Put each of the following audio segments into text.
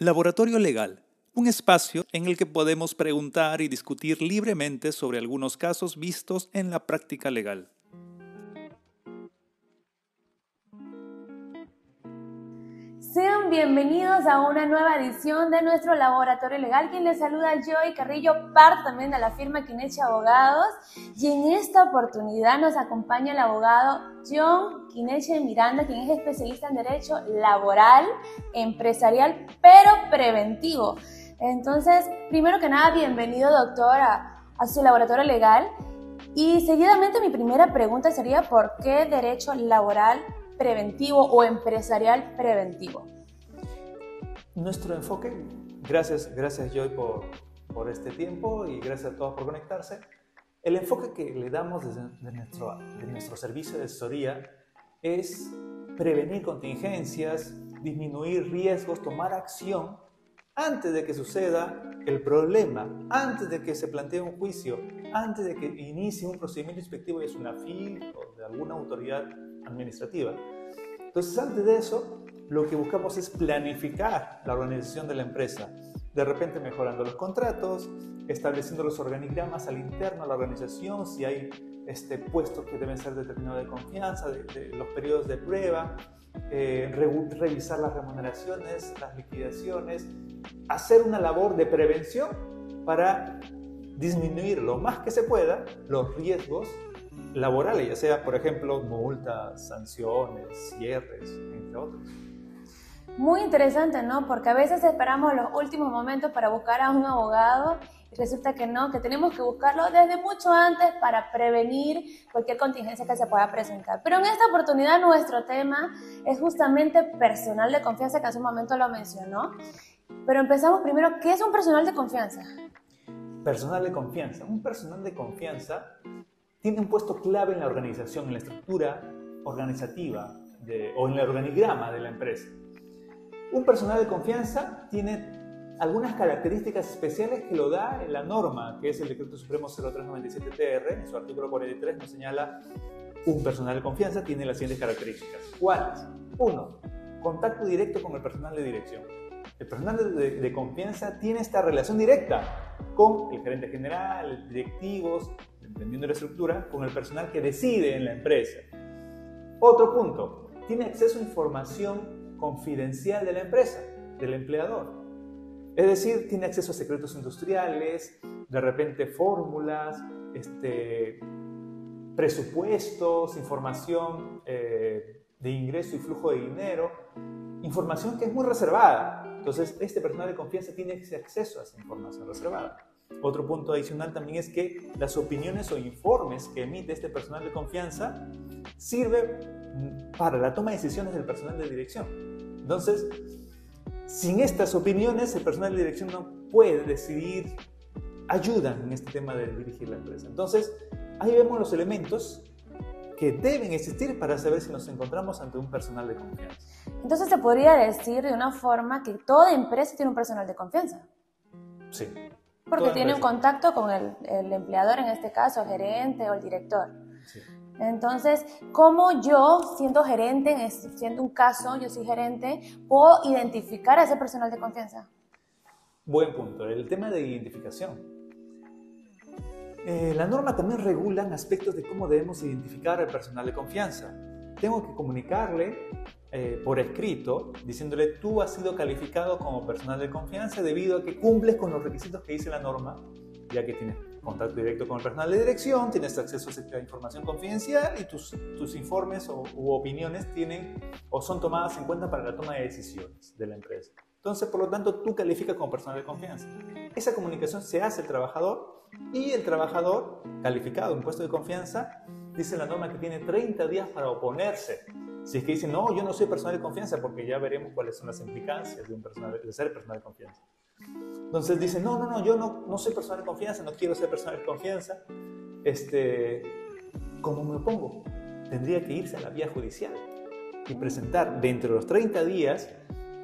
Laboratorio Legal, un espacio en el que podemos preguntar y discutir libremente sobre algunos casos vistos en la práctica legal. Bienvenidos a una nueva edición de nuestro laboratorio legal. Quien les saluda Joy Carrillo, parte también de la firma Quineche Abogados. Y en esta oportunidad nos acompaña el abogado John Quineche Miranda, quien es especialista en Derecho Laboral, Empresarial, pero preventivo. Entonces, primero que nada, bienvenido doctor a, a su laboratorio legal. Y seguidamente mi primera pregunta sería, ¿por qué Derecho Laboral preventivo o empresarial preventivo? Nuestro enfoque, gracias, gracias Joy por, por este tiempo y gracias a todos por conectarse. El enfoque que le damos desde de nuestro, de nuestro servicio de asesoría es prevenir contingencias, disminuir riesgos, tomar acción antes de que suceda el problema, antes de que se plantee un juicio, antes de que inicie un procedimiento inspectivo es una FIL o de alguna autoridad administrativa. Entonces, antes de eso, lo que buscamos es planificar la organización de la empresa, de repente mejorando los contratos, estableciendo los organigramas al interno de la organización, si hay este, puestos que deben ser determinados de confianza, de, los periodos de prueba, eh, revisar las remuneraciones, las liquidaciones, hacer una labor de prevención para disminuir lo más que se pueda los riesgos laborales, ya sea, por ejemplo, multas, sanciones, cierres, entre otros. Muy interesante, ¿no? Porque a veces esperamos los últimos momentos para buscar a un abogado y resulta que no, que tenemos que buscarlo desde mucho antes para prevenir cualquier contingencia que se pueda presentar. Pero en esta oportunidad nuestro tema es justamente personal de confianza, que hace un momento lo mencionó. Pero empezamos primero, ¿qué es un personal de confianza? Personal de confianza. Un personal de confianza tiene un puesto clave en la organización, en la estructura organizativa o en el organigrama de la empresa. Un personal de confianza tiene algunas características especiales que lo da en la norma, que es el Decreto Supremo 0397-TR, en su artículo 43 nos señala un personal de confianza tiene las siguientes características. ¿Cuáles? Uno, contacto directo con el personal de dirección. El personal de, de, confianza tiene esta relación directa con el gerente general, directivos, dependiendo de la estructura, con el personal que decide en la empresa. Otro punto, tiene acceso a información confidencial de la empresa, del empleador. Es decir, tiene acceso a secretos industriales, de repente fórmulas, este, presupuestos, información eh, de ingreso y flujo de dinero, información que es muy reservada. Entonces, este personal de confianza tiene acceso a esa información reservada. Otro punto adicional también es que las opiniones o informes que emite este personal de confianza sirven para la toma de decisiones del personal de dirección. Entonces, sin estas opiniones, el personal de dirección no puede decidir, ayudan en este tema de dirigir la empresa. Entonces, ahí vemos los elementos que deben existir para saber si nos encontramos ante un personal de confianza. Entonces, se podría decir de una forma que toda empresa tiene un personal de confianza. Sí. Porque tiene un contacto con el, el, empleador, en este caso, el gerente o el director. Sí. Entonces, ¿cómo yo, siendo gerente, siendo un caso, yo soy gerente, puedo identificar a ese personal de confianza? Buen punto. El tema de identificación. Eh, la norma también regula aspectos de cómo debemos identificar al personal de confianza. Tengo que comunicarle eh, por escrito, diciéndole tú has sido calificado como personal de confianza debido a que cumples con los requisitos que dice la norma, ya que tienes contacto directo con el personal de dirección, tienes acceso a información confidencial y tus, informes o, u opiniones tienen o son tomadas en cuenta para la toma de decisiones de la empresa. Entonces, por lo tanto, tú calificas como personal de confianza. Esa comunicación se hace el trabajador y el trabajador calificado en puesto de confianza dice la norma que tiene 30 días para oponerse si es que dicen, no, yo no soy personal de confianza, porque ya veremos cuáles son las implicancias de ser personal de confianza. Entonces dicen, no, no, no, yo no, no soy personal de confianza, no quiero ser personal de confianza. Este, ¿Cómo me opongo? Tendría que irse a la vía judicial y presentar dentro de los 30 días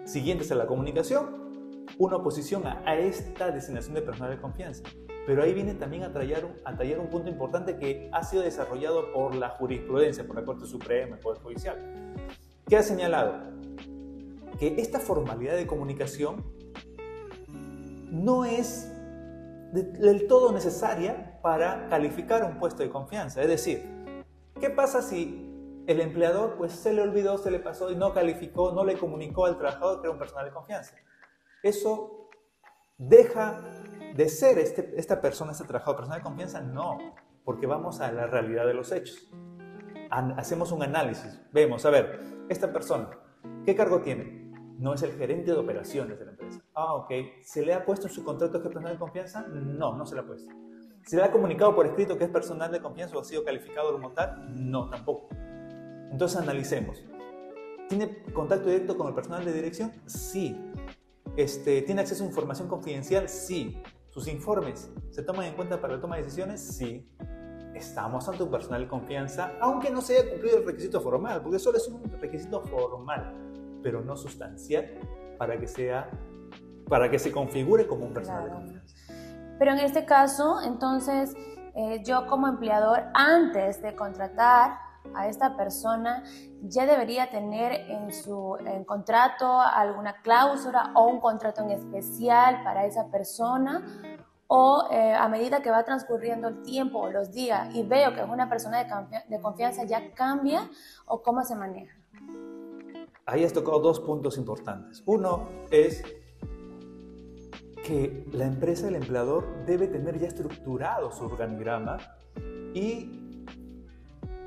siguientes a la comunicación una oposición a, a esta designación de personal de confianza. Pero ahí viene también a tallar, a tallar un punto importante que ha sido desarrollado por la jurisprudencia, por la Corte Suprema, el Poder Judicial, que ha señalado que esta formalidad de comunicación no es del todo necesaria para calificar un puesto de confianza. Es decir, ¿qué pasa si el empleador pues se le olvidó, se le pasó y no calificó, no le comunicó al trabajador que era un personal de confianza? Eso deja de ser este, esta persona, este trabajador personal de confianza, no, porque vamos a la realidad de los hechos. hacemos un análisis, vemos, a ver, esta persona, ¿qué cargo tiene? No es el gerente de operaciones de la empresa. Ah, ok. ¿Se le ha puesto en su contrato que es personal de confianza? No, no se le ha puesto. ¿Se le ha comunicado por escrito que es personal de confianza o ha sido calificado como tal? No, tampoco. Entonces analicemos. ¿Tiene contacto directo con el personal de dirección? Sí. Este, ¿Tiene acceso a información confidencial? Sí. ¿Sus informes se toman en cuenta para la toma de decisiones? Sí. Estamos ante un personal de confianza, aunque no se haya cumplido el requisito formal, porque solo es un requisito formal, pero no sustancial para que sea para que se configure como un personal de confianza. Pero en este caso, entonces, eh, yo como empleador, antes de contratar a esta persona, ya debería tener en su contrato alguna cláusula o un contrato en especial para esa persona o eh, a medida que va transcurriendo el tiempo o los días y veo que es una persona de, de, confianza, ya cambia o cómo se maneja? Ahí has tocado dos puntos importantes. Uno es que la empresa, el empleador, debe tener ya estructurado su organigrama y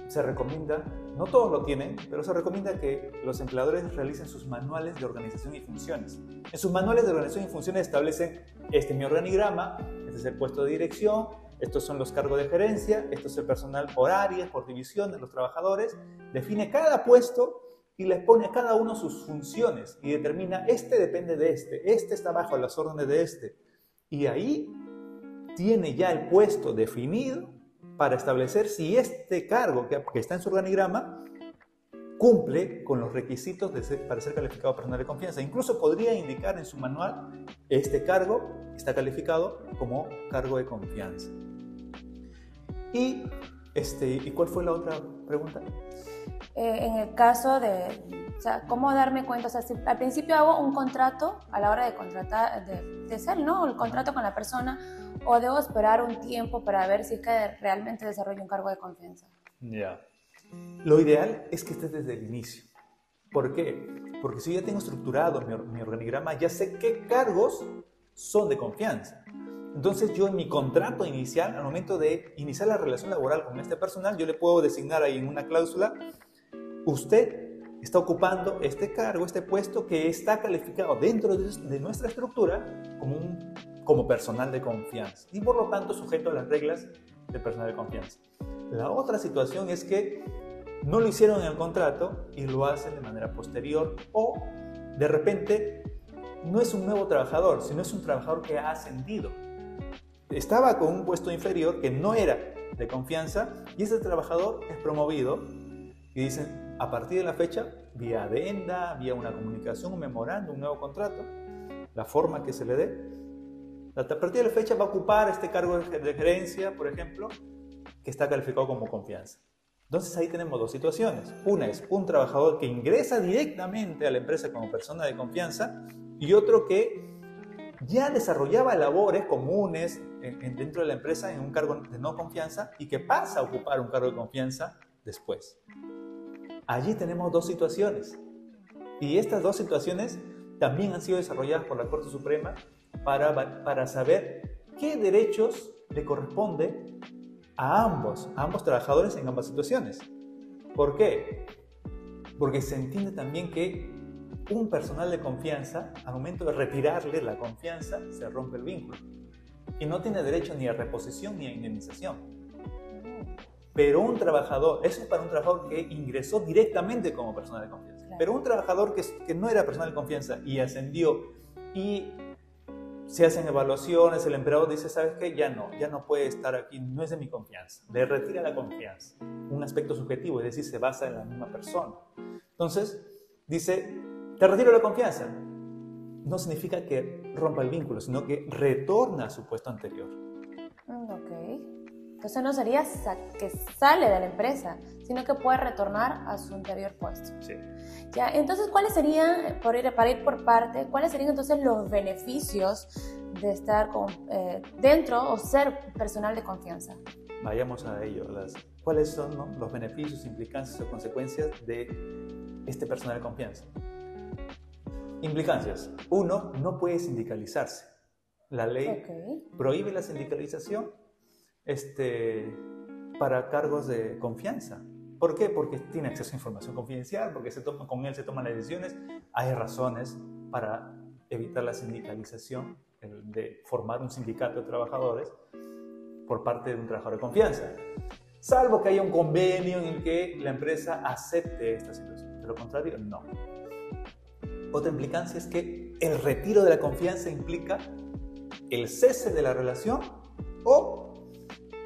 se recomienda, no todos lo tienen, pero se recomienda que los empleadores realicen sus manuales de organización y funciones. En sus manuales de organización y funciones establecen, este es mi organigrama, este es el puesto de dirección, estos son los cargos de gerencia, esto es el personal por áreas, por división de los trabajadores, define cada puesto y les pone a cada uno sus funciones y determina, este depende de este, este está bajo las órdenes de este. Y ahí tiene ya el puesto definido para establecer si este cargo que, está en su organigrama cumple con los requisitos para ser calificado personal de confianza. Incluso podría indicar en su manual, este cargo está calificado como cargo de confianza. ¿Y, este, ¿y cuál fue la otra pregunta? Eh, en el caso de, o sea, ¿cómo darme cuenta? O sea, si al principio hago un contrato a la hora de contratar, de, de ser, ¿no? El contrato con la persona, o debo esperar un tiempo para ver si es que realmente desarrollo un cargo de confianza. Ya. Lo ideal es que estés desde el inicio. ¿Por qué? Porque si ya tengo estructurado mi, mi organigrama, ya sé qué cargos son de confianza. Entonces yo en mi contrato inicial, al momento de iniciar la relación laboral con este personal, yo le puedo designar ahí en una cláusula, usted está ocupando este cargo, este puesto que está calificado dentro de, nuestra estructura como, como personal de confianza y por lo tanto sujeto a las reglas de personal de confianza. La otra situación es que no lo hicieron en el contrato y lo hacen de manera posterior o de repente no es un nuevo trabajador, sino es un trabajador que ha ascendido estaba con un puesto inferior que no era de confianza y ese trabajador es promovido y dicen, a partir de la fecha, vía adenda, vía una comunicación, un memorando, un nuevo contrato, la forma que se le dé, a partir de la fecha va a ocupar este cargo de gerencia, por ejemplo, que está calificado como confianza. Entonces ahí tenemos dos situaciones. Una es un trabajador que ingresa directamente a la empresa como persona de confianza y otro que ya desarrollaba labores comunes dentro de la empresa en un cargo de no confianza y que pasa a ocupar un cargo de confianza después. Allí tenemos dos situaciones. Y estas dos situaciones también han sido desarrolladas por la Corte Suprema para, para saber qué derechos le corresponde a ambos, a ambos trabajadores en ambas situaciones. ¿Por qué? Porque se entiende también que un personal de confianza, al momento de retirarle la confianza, se rompe el vínculo. Y no tiene derecho ni a reposición ni a indemnización. Pero un trabajador, eso es para un trabajador que ingresó directamente como personal de confianza. Pero un trabajador que, que no era personal de confianza y ascendió y se hacen evaluaciones, el empleador dice, ¿sabes qué? Ya no, ya no puede estar aquí, no es de mi confianza. Le retira la confianza. Un aspecto subjetivo, es decir, se basa en la misma persona. Entonces, dice, te retiro la confianza. No significa que rompa el vínculo, sino que retorna a su puesto anterior. Mm, ok. Entonces no sería que sale de la empresa, sino que puede retornar a su anterior puesto. Sí. Ya, entonces, ¿cuáles serían, por ir, para ir por parte, cuáles serían entonces los beneficios de estar con, eh, dentro o ser personal de confianza? Vayamos a ello. Las, ¿Cuáles son los beneficios, implicancias o consecuencias de este personal de confianza? Implicancias. Uno, no puede sindicalizarse. La ley prohíbe la sindicalización este, para cargos de confianza. ¿Por qué? Porque tiene acceso a información confidencial, porque se toma, con él se toman las decisiones. Hay razones para evitar la sindicalización, de formar un sindicato de trabajadores por parte de un trabajador de confianza. Salvo que haya un convenio en el que la empresa acepte esta situación. De lo contrario, no. Otra implicancia es que el retiro de la confianza implica el cese de la relación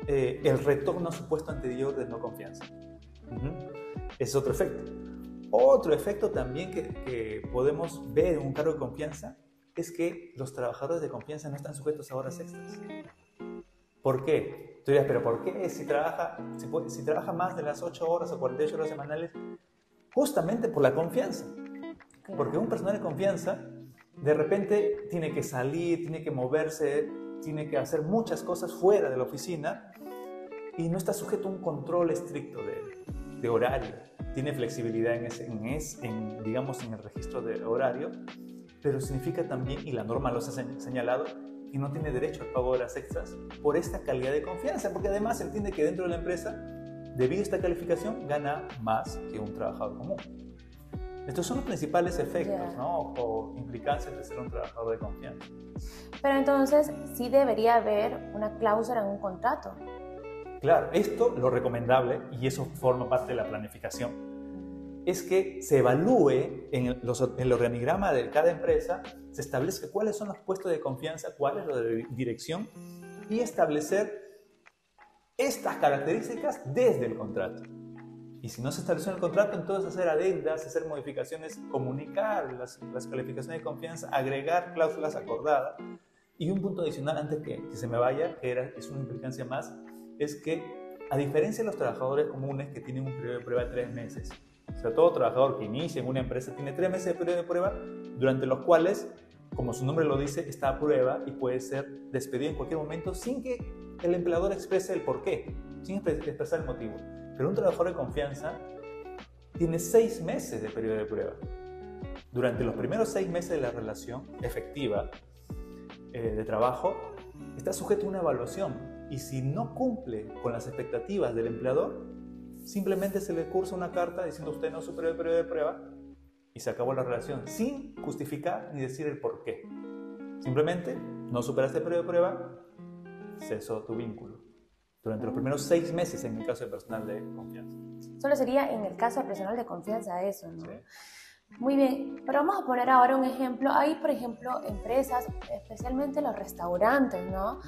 eh, el retorno a su puesto anterior de no confianza. es otro efecto. Otro efecto también que, podemos ver en un cargo de confianza es que los trabajadores de confianza no están sujetos a horas extras. ¿Por qué? Tú dirás, pero ¿por qué si trabaja, si, si trabaja más de las 8 horas o 48 horas semanales? Justamente por la confianza. Porque un personal de confianza de repente tiene que salir, tiene que moverse, tiene que hacer muchas cosas fuera de la oficina y no está sujeto a un control estricto de, horario. Tiene flexibilidad en, ese, en, digamos, en el registro de horario, pero significa también, y la norma lo ha señalado, que no tiene derecho al pago de las extras por esta calidad de confianza, porque además entiende que dentro de la empresa, debido a esta calificación, gana más que un trabajador común. Estos son los principales efectos ¿no? o implicancias de ser un trabajador de confianza. Pero entonces sí debería haber una cláusula en un contrato. Claro, esto lo recomendable, y eso forma parte de la planificación, es que se evalúe en el, el organigrama de cada empresa, se establezca cuáles son los puestos de confianza, cuál es de dirección, y establecer estas características desde el contrato. Y si no se estableció en el contrato, entonces hacer adendas, hacer modificaciones, comunicar las, calificaciones de confianza, agregar cláusulas acordadas. Y un punto adicional antes que, que se me vaya, que es una implicancia más, es que a diferencia de los trabajadores comunes que tienen un periodo de prueba de tres meses, o sea, todo trabajador que inicia en una empresa tiene tres meses de periodo de prueba, durante los cuales, como su nombre lo dice, está a prueba y puede ser despedido en cualquier momento sin que el empleador exprese el porqué, sin expresar el motivo. Pero un trabajador de confianza tiene seis meses de periodo de prueba. Durante los primeros seis meses de la relación efectiva eh, de trabajo, está sujeto a una evaluación y si no cumple con las expectativas del empleador, simplemente se le cursa una carta diciendo usted no superó el periodo de prueba y se acabó la relación sin justificar ni decir el por qué. Simplemente no superaste el periodo de prueba, cesó tu vínculo durante los primeros seis meses en el caso de personal de confianza. Solo sería en el caso de personal de confianza eso, ¿no? Muy bien, pero vamos a poner ahora un ejemplo. Hay, por ejemplo, empresas, especialmente los restaurantes, ¿no?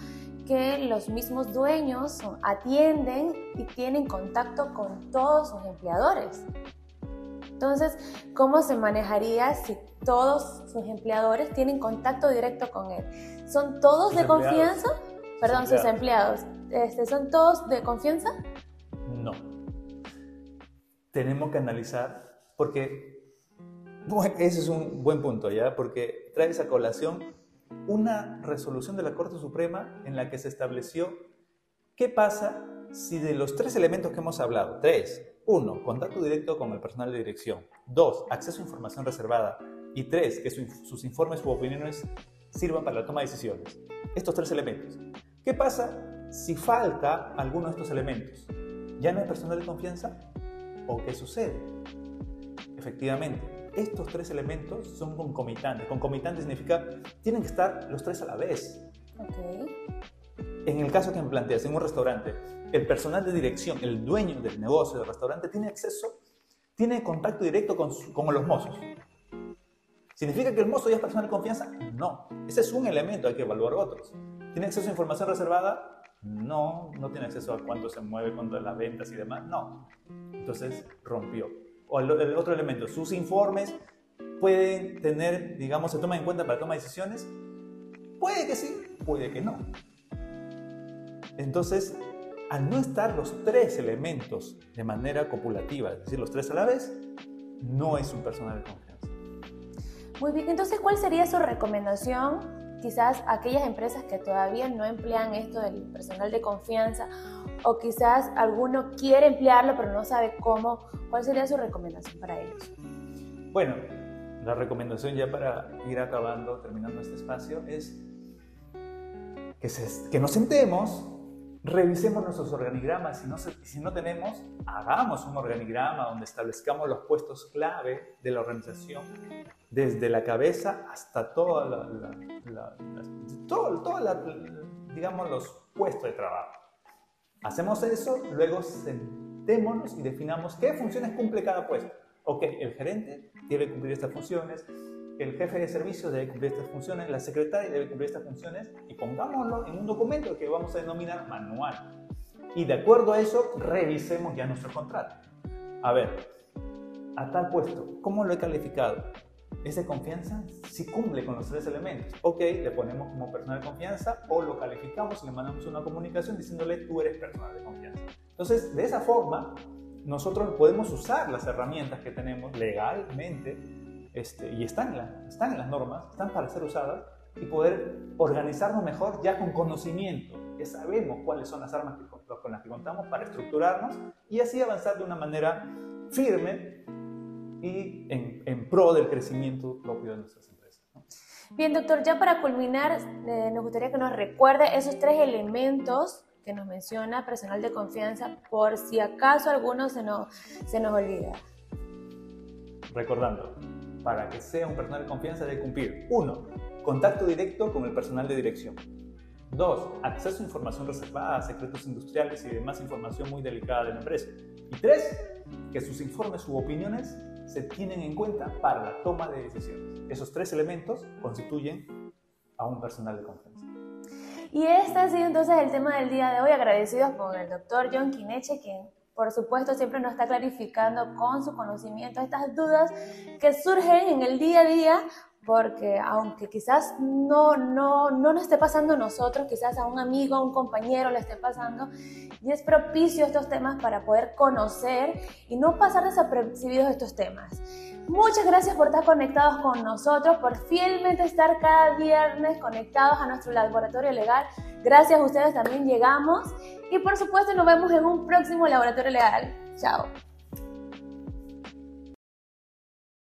Que los mismos dueños atienden y tienen contacto con todos sus empleadores. Entonces, ¿cómo se manejaría si todos sus empleadores tienen contacto directo con él? ¿Son todos de confianza? Perdón, sus empleados. Este, ¿Son todos de confianza? No. Tenemos que analizar, porque ese es un buen punto, ¿ya? Porque trae esa colación una resolución de la Corte Suprema en la que se estableció qué pasa si de los tres elementos que hemos hablado, tres, uno, contacto directo con el personal de dirección, dos, acceso a información reservada y tres, que sus informes u opiniones sirvan para la toma de decisiones. Estos tres elementos. ¿Qué pasa si falta alguno de estos elementos, ¿ya no hay personal de confianza? ¿O qué sucede? Efectivamente, estos tres elementos son concomitantes. Concomitante significa tienen que estar los tres a la vez. En el caso que me planteas, en un restaurante, el personal de dirección, el dueño del negocio del restaurante, tiene acceso, tiene contacto directo con, con los mozos. ¿Significa que el mozo ya es personal de confianza? No. Ese es un elemento, hay que evaluar otros. ¿Tiene acceso a información reservada? No, no tiene acceso a cuánto se mueve, cuánto las ventas y demás. No. Entonces rompió. O el, otro elemento, sus informes pueden tener, digamos, se toman en cuenta para tomar decisiones. Puede que sí, puede que no. Entonces, al no estar los tres elementos de manera copulativa, es decir, los tres a la vez, no es un personal de confianza. Muy bien, entonces, ¿cuál sería su recomendación quizás aquellas empresas que todavía no emplean esto del personal de confianza o quizás alguno quiere emplearlo pero no sabe cómo, ¿cuál sería su recomendación para ellos? Bueno, la recomendación ya para ir acabando, terminando este espacio, es que, que nos sentemos, revisemos nuestros organigramas. Si no, si no tenemos, hagamos un organigrama donde establezcamos los puestos clave de la organización, desde la cabeza hasta toda la, todo, digamos, los puestos de trabajo. Hacemos eso, luego sentémonos y definamos qué funciones cumple cada puesto. Ok, el gerente debe cumplir estas funciones, el jefe de servicio debe cumplir estas funciones, la secretaria debe cumplir estas funciones y pongámoslo en un documento que vamos a denominar manual. Y de acuerdo a eso, revisemos ya nuestro contrato. A ver, a tal puesto, ¿cómo lo he calificado? ¿Es de confianza? Si cumple con los tres elementos. Ok, le ponemos como personal de confianza o lo calificamos y le mandamos una comunicación diciéndole tú eres personal de confianza. Entonces, de esa forma, nosotros podemos usar las herramientas que tenemos legalmente este, y están en, están en las normas, están para ser usadas y poder organizarnos mejor ya con conocimiento, que sabemos cuáles son las armas con las que contamos para estructurarnos y así avanzar de una manera firme y en, pro del crecimiento propio de nuestras empresas. Bien, doctor, ya para culminar, eh, nos gustaría que nos recuerde esos tres elementos que nos menciona personal de confianza, por si acaso alguno se nos, se nos olvida. Recordando, para que sea un personal de confianza debe cumplir 1. Contacto directo con el personal de dirección. 2. Acceso a información reservada, secretos industriales y demás información muy delicada de la empresa. Y 3. Que sus informes u opiniones se tienen en cuenta para la toma de decisiones. Esos tres elementos constituyen a un personal de confianza. Y este ha sido entonces el tema del día de hoy, agradecidos con el doctor John Kineche, quien por supuesto, siempre nos está clarificando con su conocimiento estas dudas que surgen en el día a día, porque aunque quizás no, no, no nos esté pasando a nosotros, quizás a un amigo, a un compañero le esté pasando, y es propicio estos temas para poder conocer y no pasar desapercibidos estos temas. Muchas gracias por estar conectados con nosotros, por fielmente estar cada viernes conectados a nuestro laboratorio legal. Gracias a ustedes también llegamos y por supuesto nos vemos en un próximo laboratorio legal. Chao.